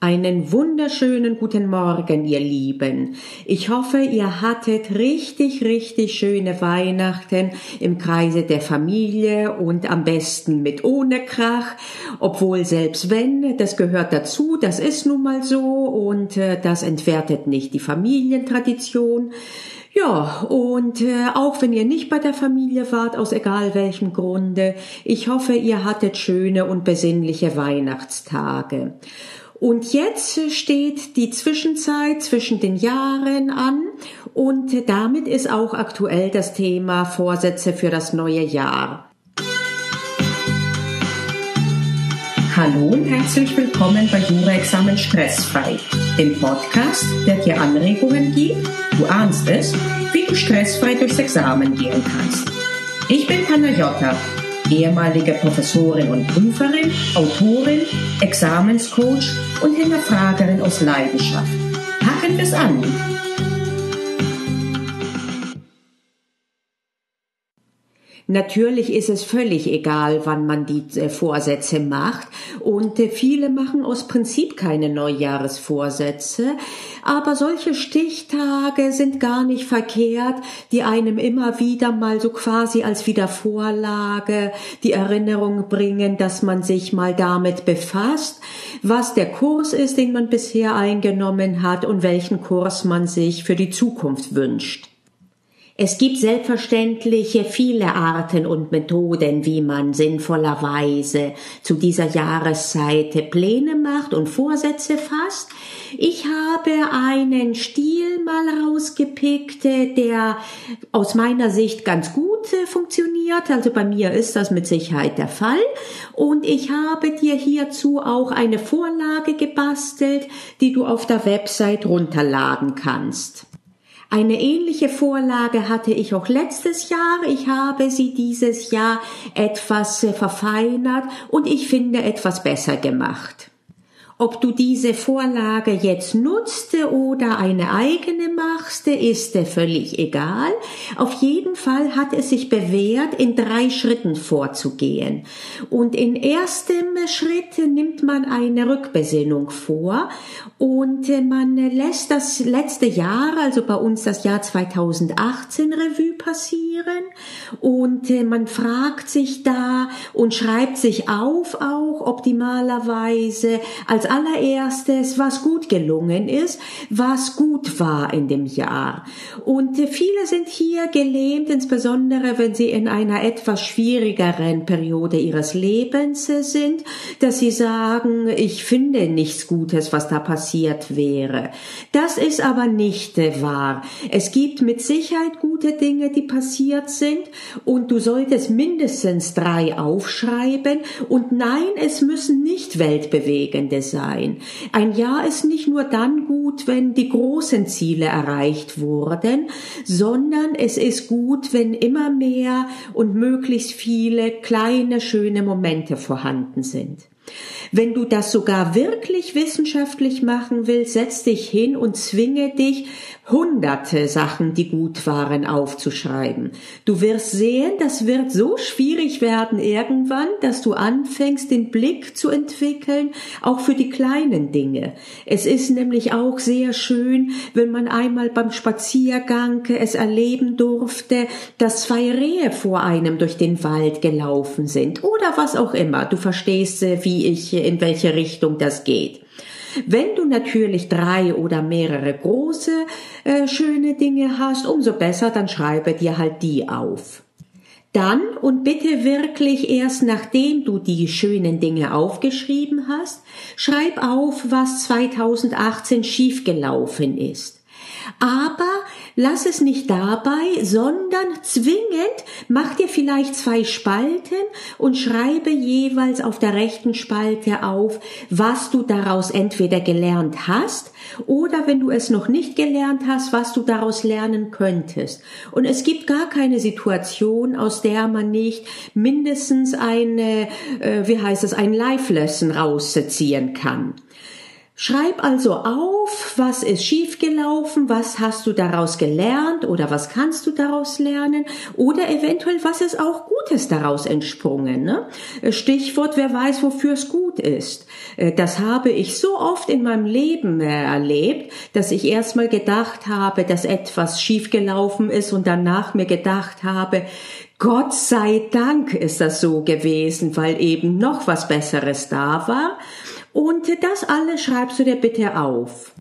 Einen wunderschönen guten Morgen, ihr Lieben. Ich hoffe, ihr hattet richtig, richtig schöne Weihnachten im Kreise der Familie und am besten mit ohne Krach. Obwohl selbst wenn, das gehört dazu, das ist nun mal so und äh, das entwertet nicht die Familientradition. Ja, und äh, auch wenn ihr nicht bei der Familie wart, aus egal welchem Grunde, ich hoffe, ihr hattet schöne und besinnliche Weihnachtstage. Und jetzt steht die Zwischenzeit zwischen den Jahren an und damit ist auch aktuell das Thema Vorsätze für das neue Jahr. Hallo und herzlich willkommen bei Jura-Examen Stressfrei, dem Podcast, der dir Anregungen gibt, du ahnst es, wie du stressfrei durchs Examen gehen kannst. Ich bin Panayota ehemalige Professorin und Prüferin, Autorin, Examenscoach und Hinterfragerin aus Leidenschaft. Packen wir's an! Natürlich ist es völlig egal, wann man die äh, Vorsätze macht. Und äh, viele machen aus Prinzip keine Neujahresvorsätze. Aber solche Stichtage sind gar nicht verkehrt, die einem immer wieder mal so quasi als Wiedervorlage die Erinnerung bringen, dass man sich mal damit befasst, was der Kurs ist, den man bisher eingenommen hat und welchen Kurs man sich für die Zukunft wünscht. Es gibt selbstverständlich viele Arten und Methoden, wie man sinnvollerweise zu dieser Jahreszeit Pläne macht und Vorsätze fasst. Ich habe einen Stil mal rausgepickt, der aus meiner Sicht ganz gut funktioniert. Also bei mir ist das mit Sicherheit der Fall. Und ich habe dir hierzu auch eine Vorlage gebastelt, die du auf der Website runterladen kannst. Eine ähnliche Vorlage hatte ich auch letztes Jahr. Ich habe sie dieses Jahr etwas verfeinert und ich finde etwas besser gemacht. Ob du diese Vorlage jetzt nutzt oder eine eigene machst, ist völlig egal. Auf jeden Fall hat es sich bewährt, in drei Schritten vorzugehen. Und in erstem Schritt nimmt man eine Rückbesinnung vor und man lässt das letzte Jahr, also bei uns das Jahr 2018 Revue passieren und man fragt sich da und schreibt sich auf auch optimalerweise als allererstes, was gut gelungen ist, was gut war in dem Jahr. Und viele sind hier gelähmt, insbesondere wenn sie in einer etwas schwierigeren Periode ihres Lebens sind, dass sie sagen, ich finde nichts Gutes, was da passiert wäre. Das ist aber nicht wahr. Es gibt mit Sicherheit gute Dinge, die passiert sind und du solltest mindestens drei aufschreiben und nein, es müssen nicht weltbewegende sein sein. Ein Jahr ist nicht nur dann gut, wenn die großen Ziele erreicht wurden, sondern es ist gut, wenn immer mehr und möglichst viele kleine, schöne Momente vorhanden sind. Wenn du das sogar wirklich wissenschaftlich machen willst, setz dich hin und zwinge dich, hunderte Sachen, die gut waren, aufzuschreiben. Du wirst sehen, das wird so schwierig werden irgendwann, dass du anfängst, den Blick zu entwickeln, auch für die kleinen Dinge. Es ist nämlich auch sehr schön, wenn man einmal beim Spaziergang es erleben durfte, dass zwei Rehe vor einem durch den Wald gelaufen sind oder was auch immer. Du verstehst, äh, wie ich, in welche Richtung das geht. Wenn du natürlich drei oder mehrere große äh, schöne Dinge hast, umso besser, dann schreibe dir halt die auf. Dann und bitte wirklich erst nachdem du die schönen Dinge aufgeschrieben hast, schreib auf, was 2018 schiefgelaufen ist. Aber lass es nicht dabei, sondern zwingend mach dir vielleicht zwei Spalten und schreibe jeweils auf der rechten Spalte auf, was du daraus entweder gelernt hast oder wenn du es noch nicht gelernt hast, was du daraus lernen könntest. Und es gibt gar keine Situation, aus der man nicht mindestens eine, äh, wie heißt es, ein Life Lesson rausziehen kann. Schreib also auf, was ist schiefgelaufen, was hast du daraus gelernt oder was kannst du daraus lernen oder eventuell was ist auch Gutes daraus entsprungen. Ne? Stichwort, wer weiß, wofür es gut ist. Äh, das habe ich so oft in meinem Leben äh, erlebt, dass ich erstmal gedacht habe, dass etwas schiefgelaufen ist und danach mir gedacht habe, Gott sei Dank ist das so gewesen, weil eben noch was Besseres da war. Und das alles schreibst du dir bitte auf.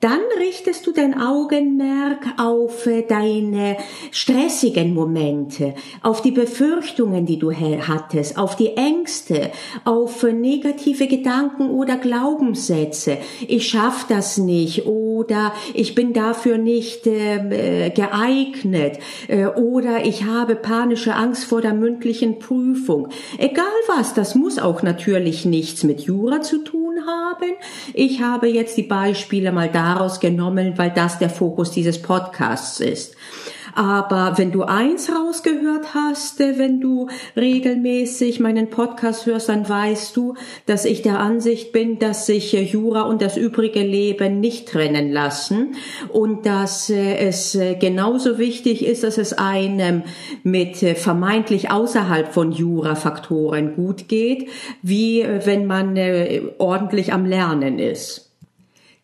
Dann richtest du dein Augenmerk auf äh, deine stressigen Momente, auf die Befürchtungen, die du hattest, auf die Ängste, auf äh, negative Gedanken oder Glaubenssätze. Ich schaff das nicht oder ich bin dafür nicht ähm, äh, geeignet äh, oder ich habe panische Angst vor der mündlichen Prüfung. Egal was, das muss auch natürlich nichts mit Jura zu tun haben. Ich habe jetzt die Beispiele mal da daraus genommen, weil das der Fokus dieses Podcasts ist. Aber wenn du eins rausgehört hast, äh, wenn du regelmäßig meinen Podcast hörst, dann weißt du, dass ich der Ansicht bin, dass sich äh, Jura und das übrige Leben nicht trennen lassen und dass äh, es genauso wichtig ist, dass es einem mit vermeintlich außerhalb von Jura-Faktoren gut geht, wie wenn man ordentlich am Lernen ist.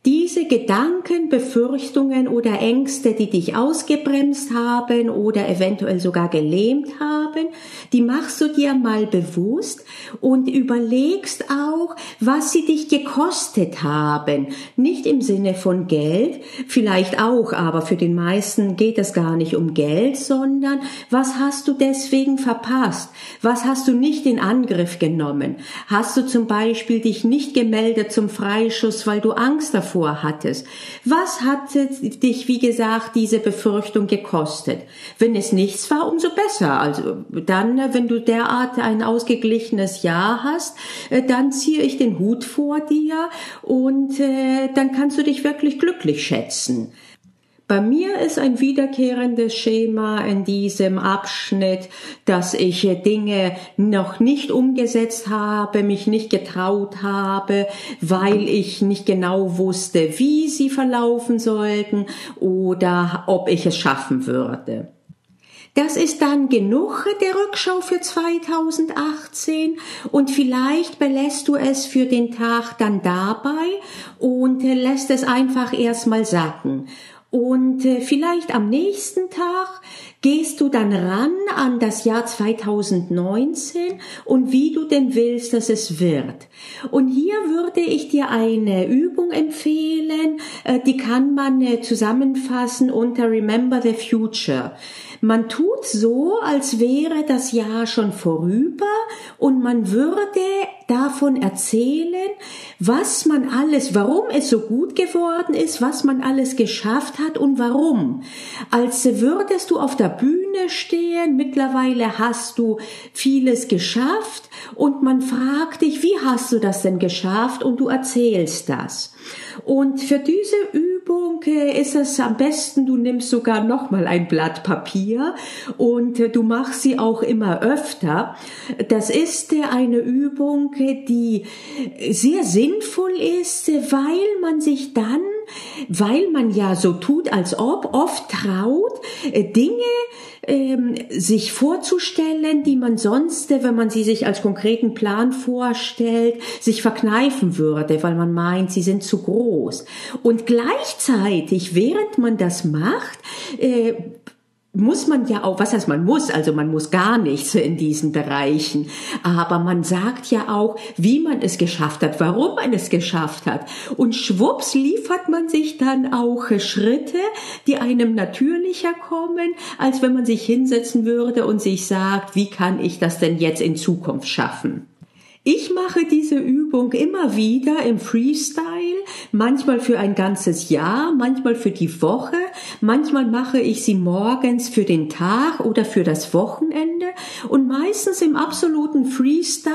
Diese Gedanken, Befürchtungen oder Ängste, die dich ausgebremst haben oder eventuell sogar gelähmt haben, die machst du dir mal bewusst und überlegst auch, was sie dich gekostet haben. Nicht im Sinne von Geld, vielleicht auch, aber für den meisten geht es gar nicht um Geld, sondern was hast du deswegen verpasst? Was hast du nicht in Angriff genommen? Hast du zum Beispiel dich nicht gemeldet zum Freischuss, weil du Angst davor davor hattest. Was hat dich, wie gesagt, diese Befürchtung gekostet? Wenn es nichts war, umso besser. Also dann, wenn du derart ein ausgeglichenes Jahr hast, äh, dann ziehe ich den Hut vor dir und äh, dann kannst du dich wirklich glücklich schätzen. Bei mir ist ein wiederkehrendes Schema in diesem Abschnitt, dass ich Dinge noch nicht umgesetzt habe, mich nicht getraut habe, weil ich nicht genau wusste, wie sie verlaufen sollten oder ob ich es schaffen würde. Das ist dann genug der Rückschau für 2018 und vielleicht belässt du es für den Tag dann dabei und lässt es einfach erstmal sacken. Und äh, vielleicht am nächsten Tag gehst du dann ran an das Jahr 2019 und wie du denn willst, dass es wird. Und hier würde ich dir eine Übung empfehlen, äh, die kann man äh, zusammenfassen unter Remember the Future. Man tut so, als wäre das Jahr schon vorüber und man würde davon erzählen, was man alles, warum es so gut geworden ist, was man alles geschafft hat und warum. Als würdest du auf der Bühne stehen, mittlerweile hast du vieles geschafft und man fragt dich, wie hast du das denn geschafft und du erzählst das. Und für diese Übung äh, ist es am besten, du nimmst sogar nochmal ein Blatt Papier und äh, du machst sie auch immer öfter. Das ist äh, eine Übung, die sehr sinnvoll ist, weil man sich dann weil man ja so tut, als ob oft traut, Dinge ähm, sich vorzustellen, die man sonst, wenn man sie sich als konkreten Plan vorstellt, sich verkneifen würde, weil man meint, sie sind zu groß. Und gleichzeitig, während man das macht, äh, muss man ja auch, was heißt man muss, also man muss gar nichts in diesen Bereichen, aber man sagt ja auch, wie man es geschafft hat, warum man es geschafft hat. Und schwupps liefert man sich dann auch Schritte, die einem natürlicher kommen, als wenn man sich hinsetzen würde und sich sagt, wie kann ich das denn jetzt in Zukunft schaffen. Ich mache diese Übung immer wieder im Freestyle, manchmal für ein ganzes Jahr, manchmal für die Woche, manchmal mache ich sie morgens für den Tag oder für das Wochenende. Und meistens im absoluten Freestyle,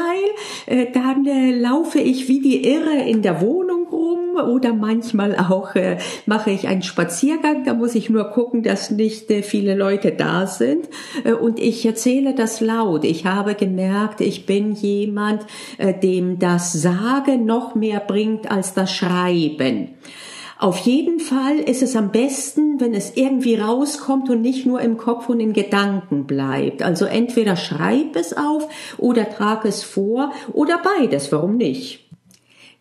äh, dann äh, laufe ich wie die Irre in der Wohnung rum rum oder manchmal auch äh, mache ich einen Spaziergang. Da muss ich nur gucken, dass nicht äh, viele Leute da sind. Äh, und ich erzähle das laut. Ich habe gemerkt, ich bin jemand, äh, dem das Sagen noch mehr bringt als das Schreiben. Auf jeden Fall ist es am besten, wenn es irgendwie rauskommt und nicht nur im Kopf und in Gedanken bleibt. Also entweder schreib es auf oder trag es vor oder beides, warum nicht?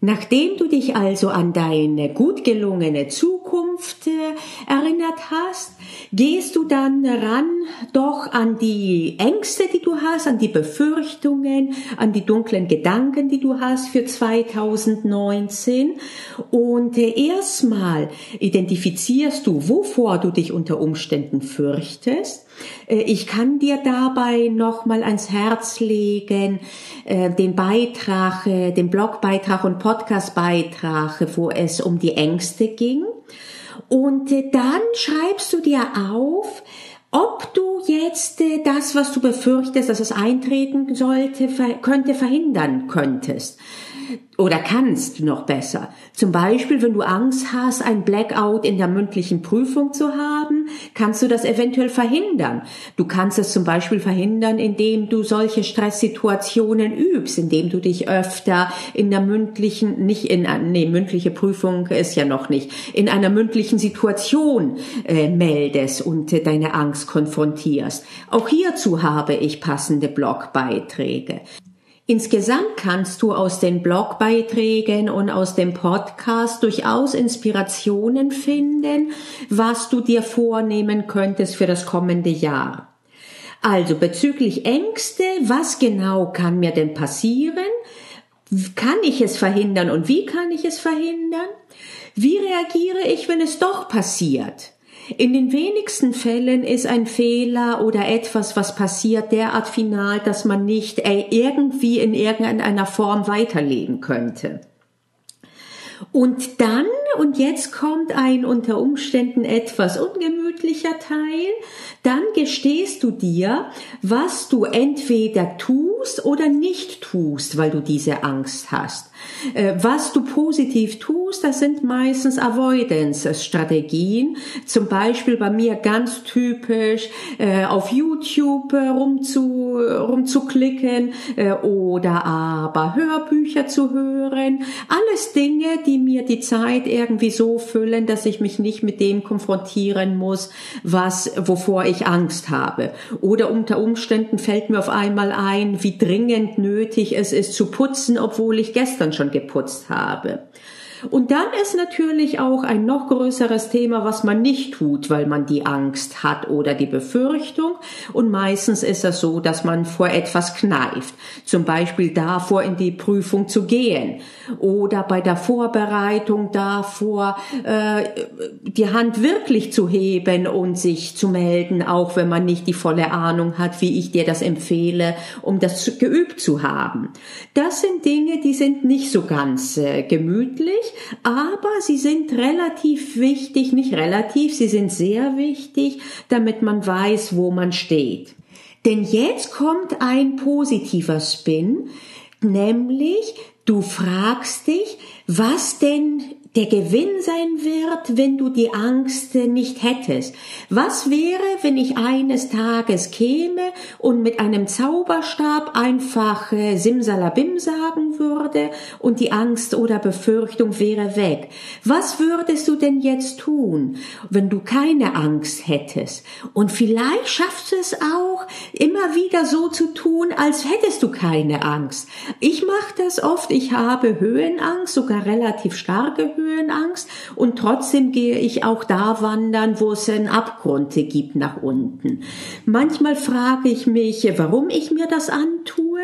Nachdem du dich also an deine gut gelungene Zukunft äh, erinnert hast, gehst du dann ran doch an die Ängste, die du hast, an die Befürchtungen, an die dunklen Gedanken, die du hast für 2019 und äh, erstmal identifizierst du, wovor du dich unter Umständen fürchtest. Äh, ich kann dir dabei nochmal ans Herz legen, den Beitrag, den Blogbeitrag und Podcastbeitrag, wo es um die Ängste ging. Und dann schreibst du dir auf, ob du jetzt das, was du befürchtest, dass es eintreten sollte, könnte verhindern könntest oder kannst noch besser. Zum Beispiel, wenn du Angst hast, ein Blackout in der mündlichen Prüfung zu haben, kannst du das eventuell verhindern. Du kannst es zum Beispiel verhindern, indem du solche Stresssituationen übst, indem du dich öfter in der mündlichen, nicht in, nee, mündliche Prüfung ist ja noch nicht, in einer mündlichen Situation äh, meldest und äh, deine Angst konfrontierst. Auch hierzu habe ich passende Blogbeiträge. Insgesamt kannst du aus den Blogbeiträgen und aus dem Podcast durchaus Inspirationen finden, was du dir vornehmen könntest für das kommende Jahr. Also bezüglich Ängste, was genau kann mir denn passieren? Kann ich es verhindern und wie kann ich es verhindern? Wie reagiere ich, wenn es doch passiert? In den wenigsten Fällen ist ein Fehler oder etwas, was passiert, derart final, dass man nicht äh, irgendwie in irgendeiner Form weiterleben könnte. Und dann, und jetzt kommt ein unter Umständen etwas ungemütlicher Teil, dann gestehst du dir, was du entweder tust oder nicht tust, weil du diese Angst hast. Äh, was du positiv tust, das sind meistens Avoidance-Strategien. Zum Beispiel bei mir ganz typisch äh, auf YouTube äh, rumzu, rumzuklicken oder aber Hörbücher zu hören. Alles Dinge, die mir die Zeit irgendwie so füllen, dass ich mich nicht mit dem konfrontieren muss, was, wovor ich Angst habe. Oder unter Umständen fällt mir auf einmal ein, wie dringend nötig es ist zu putzen, obwohl ich gestern schon geputzt habe. Und dann ist natürlich auch ein noch größeres Thema, was man nicht tut, weil man die Angst hat oder die Befürchtung. Und meistens ist es so, dass man vor etwas kneift. Zum Beispiel davor in die Prüfung zu gehen oder bei der Vorbereitung davor äh, die Hand wirklich zu heben und sich zu melden, auch wenn man nicht die volle Ahnung hat, wie ich dir das empfehle, um das geübt zu haben. Das sind Dinge, die sind nicht so ganz äh, gemütlich, aber sie sind relativ wichtig, nicht relativ, sie sind sehr wichtig, damit man weiß, wo man steht. Denn jetzt kommt ein positiver Spin, nämlich du fragst dich, was denn der Gewinn sein wird, wenn du die Angst nicht hättest. Was wäre, wenn ich eines Tages käme und mit einem Zauberstab einfach äh, Simsalabim sagen würde und die Angst oder Befürchtung wäre weg? Was würdest du denn jetzt tun, wenn du keine Angst hättest? Und vielleicht schaffst du es auch, immer wieder so zu tun, als hättest du keine Angst. Ich mache das oft, ich habe Höhenangst, sogar relativ starke Höhenangst Höhenangst und trotzdem gehe ich auch da wandern, wo es einen Abgrund gibt nach unten. Manchmal frage ich mich, warum ich mir das antue,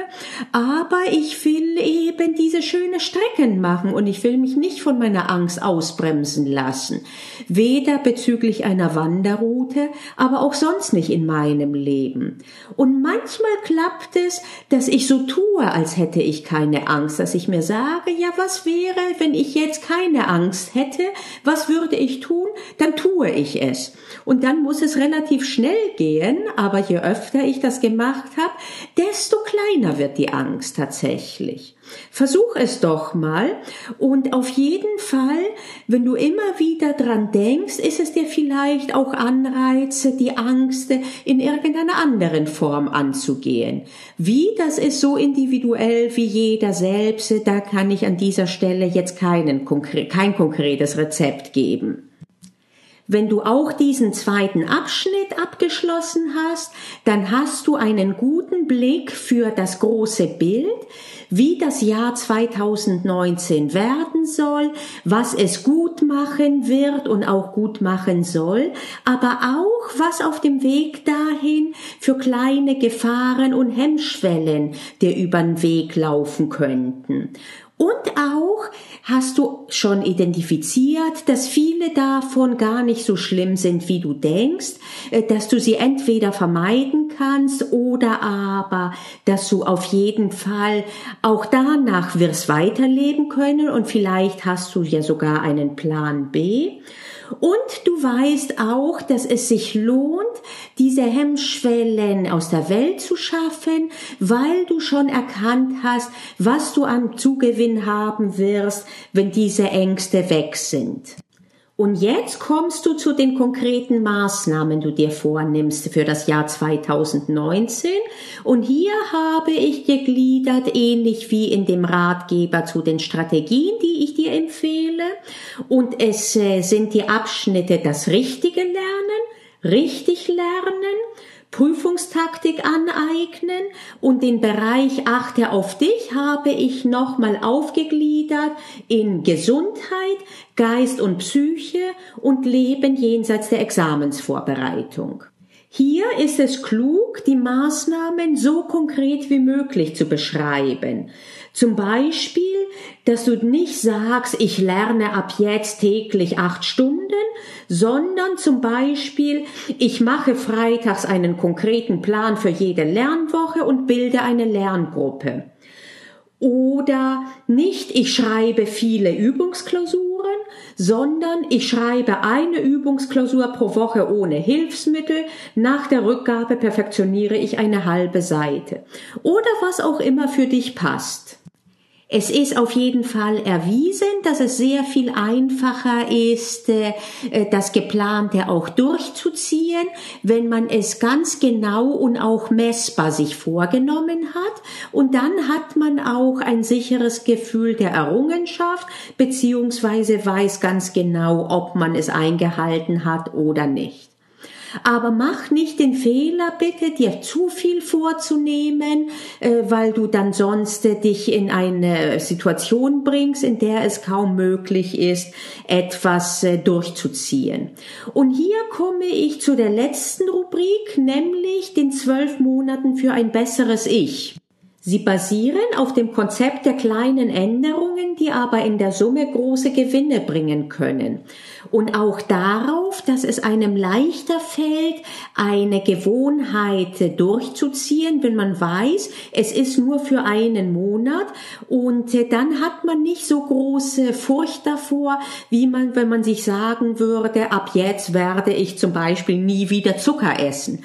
aber ich will eben diese schöne Strecken machen und ich will mich nicht von meiner Angst ausbremsen lassen. Weder bezüglich einer Wanderroute, aber auch sonst nicht in meinem Leben. Und manchmal klappt es, dass ich so tue, als hätte ich keine Angst, dass ich mir sage, ja, was wäre, wenn ich jetzt keine Angst hätte, was würde ich tun? Dann tue ich es. Und dann muss es relativ schnell gehen, aber je öfter ich das gemacht habe, desto kleiner wird die Angst tatsächlich. Versuch es doch mal und auf jeden Fall, wenn du immer wieder dran denkst, ist es dir vielleicht auch Anreize, die Angst in irgendeiner anderen Form anzugehen. Wie, das ist so individuell wie jeder selbst, da kann ich an dieser Stelle jetzt keinen, kein konkretes Rezept geben. Wenn du auch diesen zweiten Abschnitt abgeschlossen hast, dann hast du einen guten Blick für das große Bild, wie das Jahr 2019 werden soll, was es gut machen wird und auch gut machen soll, aber auch was auf dem Weg dahin für kleine Gefahren und Hemmschwellen dir über den Weg laufen könnten. Und auch hast du schon identifiziert, dass viele davon gar nicht so schlimm sind, wie du denkst, äh, dass du sie entweder vermeiden kannst oder aber, dass du auf jeden Fall auch danach wirst weiterleben können und vielleicht hast du ja sogar einen Plan B. Und du weißt auch, dass es sich lohnt, diese Hemmschwellen aus der Welt zu schaffen, weil du schon erkannt hast, was du am Zugewinn haben wirst, wenn diese Ängste weg sind. Und jetzt kommst du zu den konkreten Maßnahmen, du dir vornimmst für das Jahr 2019. Und hier habe ich gegliedert, ähnlich wie in dem Ratgeber zu den Strategien, die ich dir empfehle. Und es äh, sind die Abschnitte das richtige Lernen, richtig lernen, Prüfungstaktik aneignen und den Bereich Achte auf dich habe ich nochmal aufgegliedert in Gesundheit, Geist und Psyche und Leben jenseits der Examensvorbereitung. Hier ist es klug, die Maßnahmen so konkret wie möglich zu beschreiben. Zum Beispiel, dass du nicht sagst, ich lerne ab jetzt täglich acht Stunden, sondern zum Beispiel, ich mache freitags einen konkreten Plan für jede Lernwoche und bilde eine Lerngruppe. Oder nicht, ich schreibe viele Übungsklausuren, sondern ich schreibe eine Übungsklausur pro Woche ohne Hilfsmittel. Nach der Rückgabe perfektioniere ich eine halbe Seite. Oder was auch immer für dich passt. Es ist auf jeden Fall erwiesen, dass es sehr viel einfacher ist, äh, das Geplante auch durchzuziehen, wenn man es ganz genau und auch messbar sich vorgenommen hat. Und dann hat man auch ein sicheres Gefühl der Errungenschaft, beziehungsweise weiß ganz genau, ob man es eingehalten hat oder nicht. Aber mach nicht den Fehler, bitte, dir zu viel vorzunehmen, äh, weil du dann sonst äh, dich in eine Situation bringst, in der es kaum möglich ist, etwas äh, durchzuziehen. Und hier komme ich zu der letzten Rubrik, nämlich den zwölf Monaten für ein besseres Ich. Sie basieren auf dem Konzept der kleinen Änderungen, die aber in der Summe große Gewinne bringen können. Und auch darauf, dass es einem leichter fällt, eine Gewohnheit durchzuziehen, wenn man weiß, es ist nur für einen Monat und dann hat man nicht so große Furcht davor, wie man, wenn man sich sagen würde, ab jetzt werde ich zum Beispiel nie wieder Zucker essen.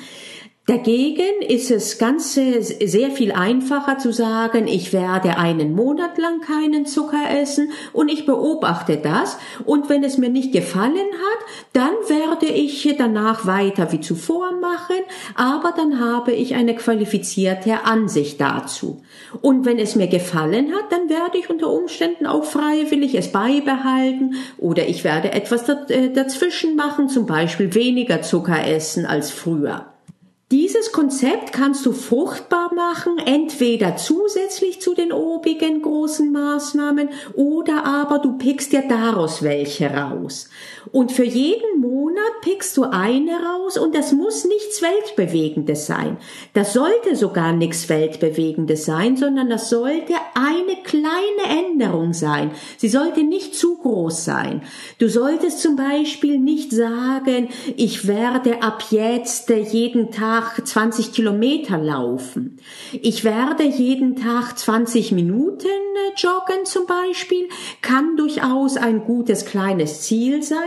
Dagegen ist es ganz sehr viel einfacher zu sagen, ich werde einen Monat lang keinen Zucker essen und ich beobachte das und wenn es mir nicht gefallen hat, dann werde ich danach weiter wie zuvor machen, aber dann habe ich eine qualifizierte Ansicht dazu. Und wenn es mir gefallen hat, dann werde ich unter Umständen auch freiwillig es beibehalten oder ich werde etwas äh, dazwischen machen, zum Beispiel weniger Zucker essen als früher. Dieses Konzept kannst du fruchtbar machen, entweder zusätzlich zu den obigen großen Maßnahmen oder aber du pickst dir daraus welche raus. Und für jeden Monat pickst du eine raus und das muss nichts Weltbewegendes sein. Das sollte sogar nichts Weltbewegendes sein, sondern das sollte eine kleine Änderung sein. Sie sollte nicht zu groß sein. Du solltest zum Beispiel nicht sagen, ich werde ab jetzt jeden Tag 20 Kilometer laufen. Ich werde jeden Tag 20 Minuten äh, joggen zum Beispiel, kann durchaus ein gutes kleines Ziel sein.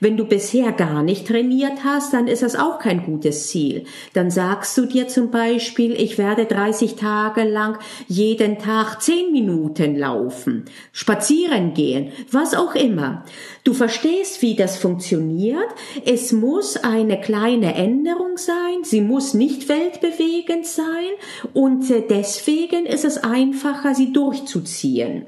Wenn du bisher gar nicht trainiert hast, dann ist das auch kein gutes Ziel. Dann sagst du dir zum Beispiel, ich werde 30 Tage lang jeden Tag 10 Minuten laufen, spazieren gehen, was auch immer. Du verstehst, wie das funktioniert. Es muss eine kleine Änderung sein. Sie muss nicht weltbewegend sein und äh, deswegen ist es einfacher, sie durchzuziehen.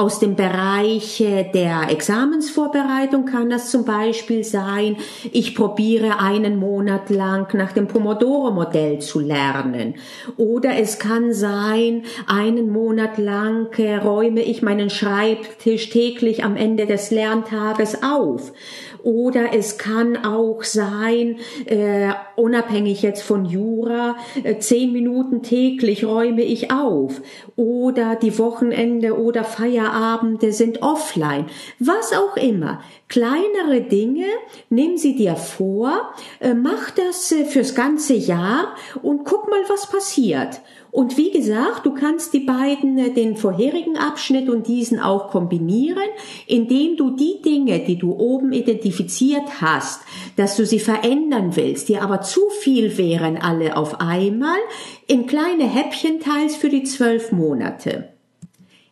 Aus dem Bereich der Examensvorbereitung kann das zum Beispiel sein, ich probiere einen Monat lang nach dem Pomodoro-Modell zu lernen. Oder es kann sein, einen Monat lang äh, räume ich meinen Schreibtisch täglich am Ende des Lerntages auf. Oder es kann auch sein, äh, unabhängig jetzt von Jura, äh, zehn Minuten täglich räume ich auf. Oder die Wochenende oder Feierabende sind offline. Was auch immer. Kleinere Dinge, nimm sie dir vor, äh, mach das äh, fürs ganze Jahr und guck mal, was passiert. Und wie gesagt, du kannst die beiden, äh, den vorherigen Abschnitt und diesen auch kombinieren, indem du die Dinge, die du oben identifiziert hast, dass du sie verändern willst, die aber zu viel wären alle auf einmal, in kleine Häppchen teilst für die zwölf Monate.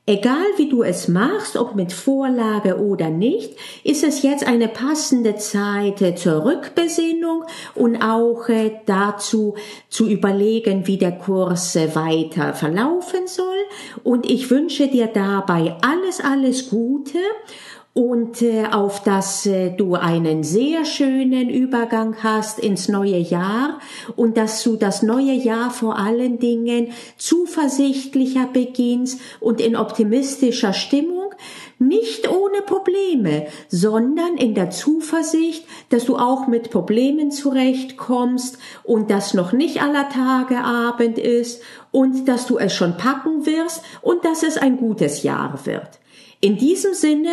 Egal wie du es machst, ob mit Vorlage oder nicht, ist es jetzt eine passende Zeit äh, zur Rückbesinnung und auch äh, dazu zu überlegen, wie der Kurs äh, weiter verlaufen soll. Und ich wünsche dir dabei alles, alles Gute und äh, auf dass äh, du einen sehr schönen Übergang hast ins neue Jahr und dass du das neue Jahr vor allen Dingen zuversichtlicher beginnst und in optimistischer Stimmung, nicht ohne Probleme, sondern in der Zuversicht, dass du auch mit Problemen zurechtkommst und dass noch nicht aller Tage Abend ist und dass du es schon packen wirst und dass es ein gutes Jahr wird. In diesem Sinne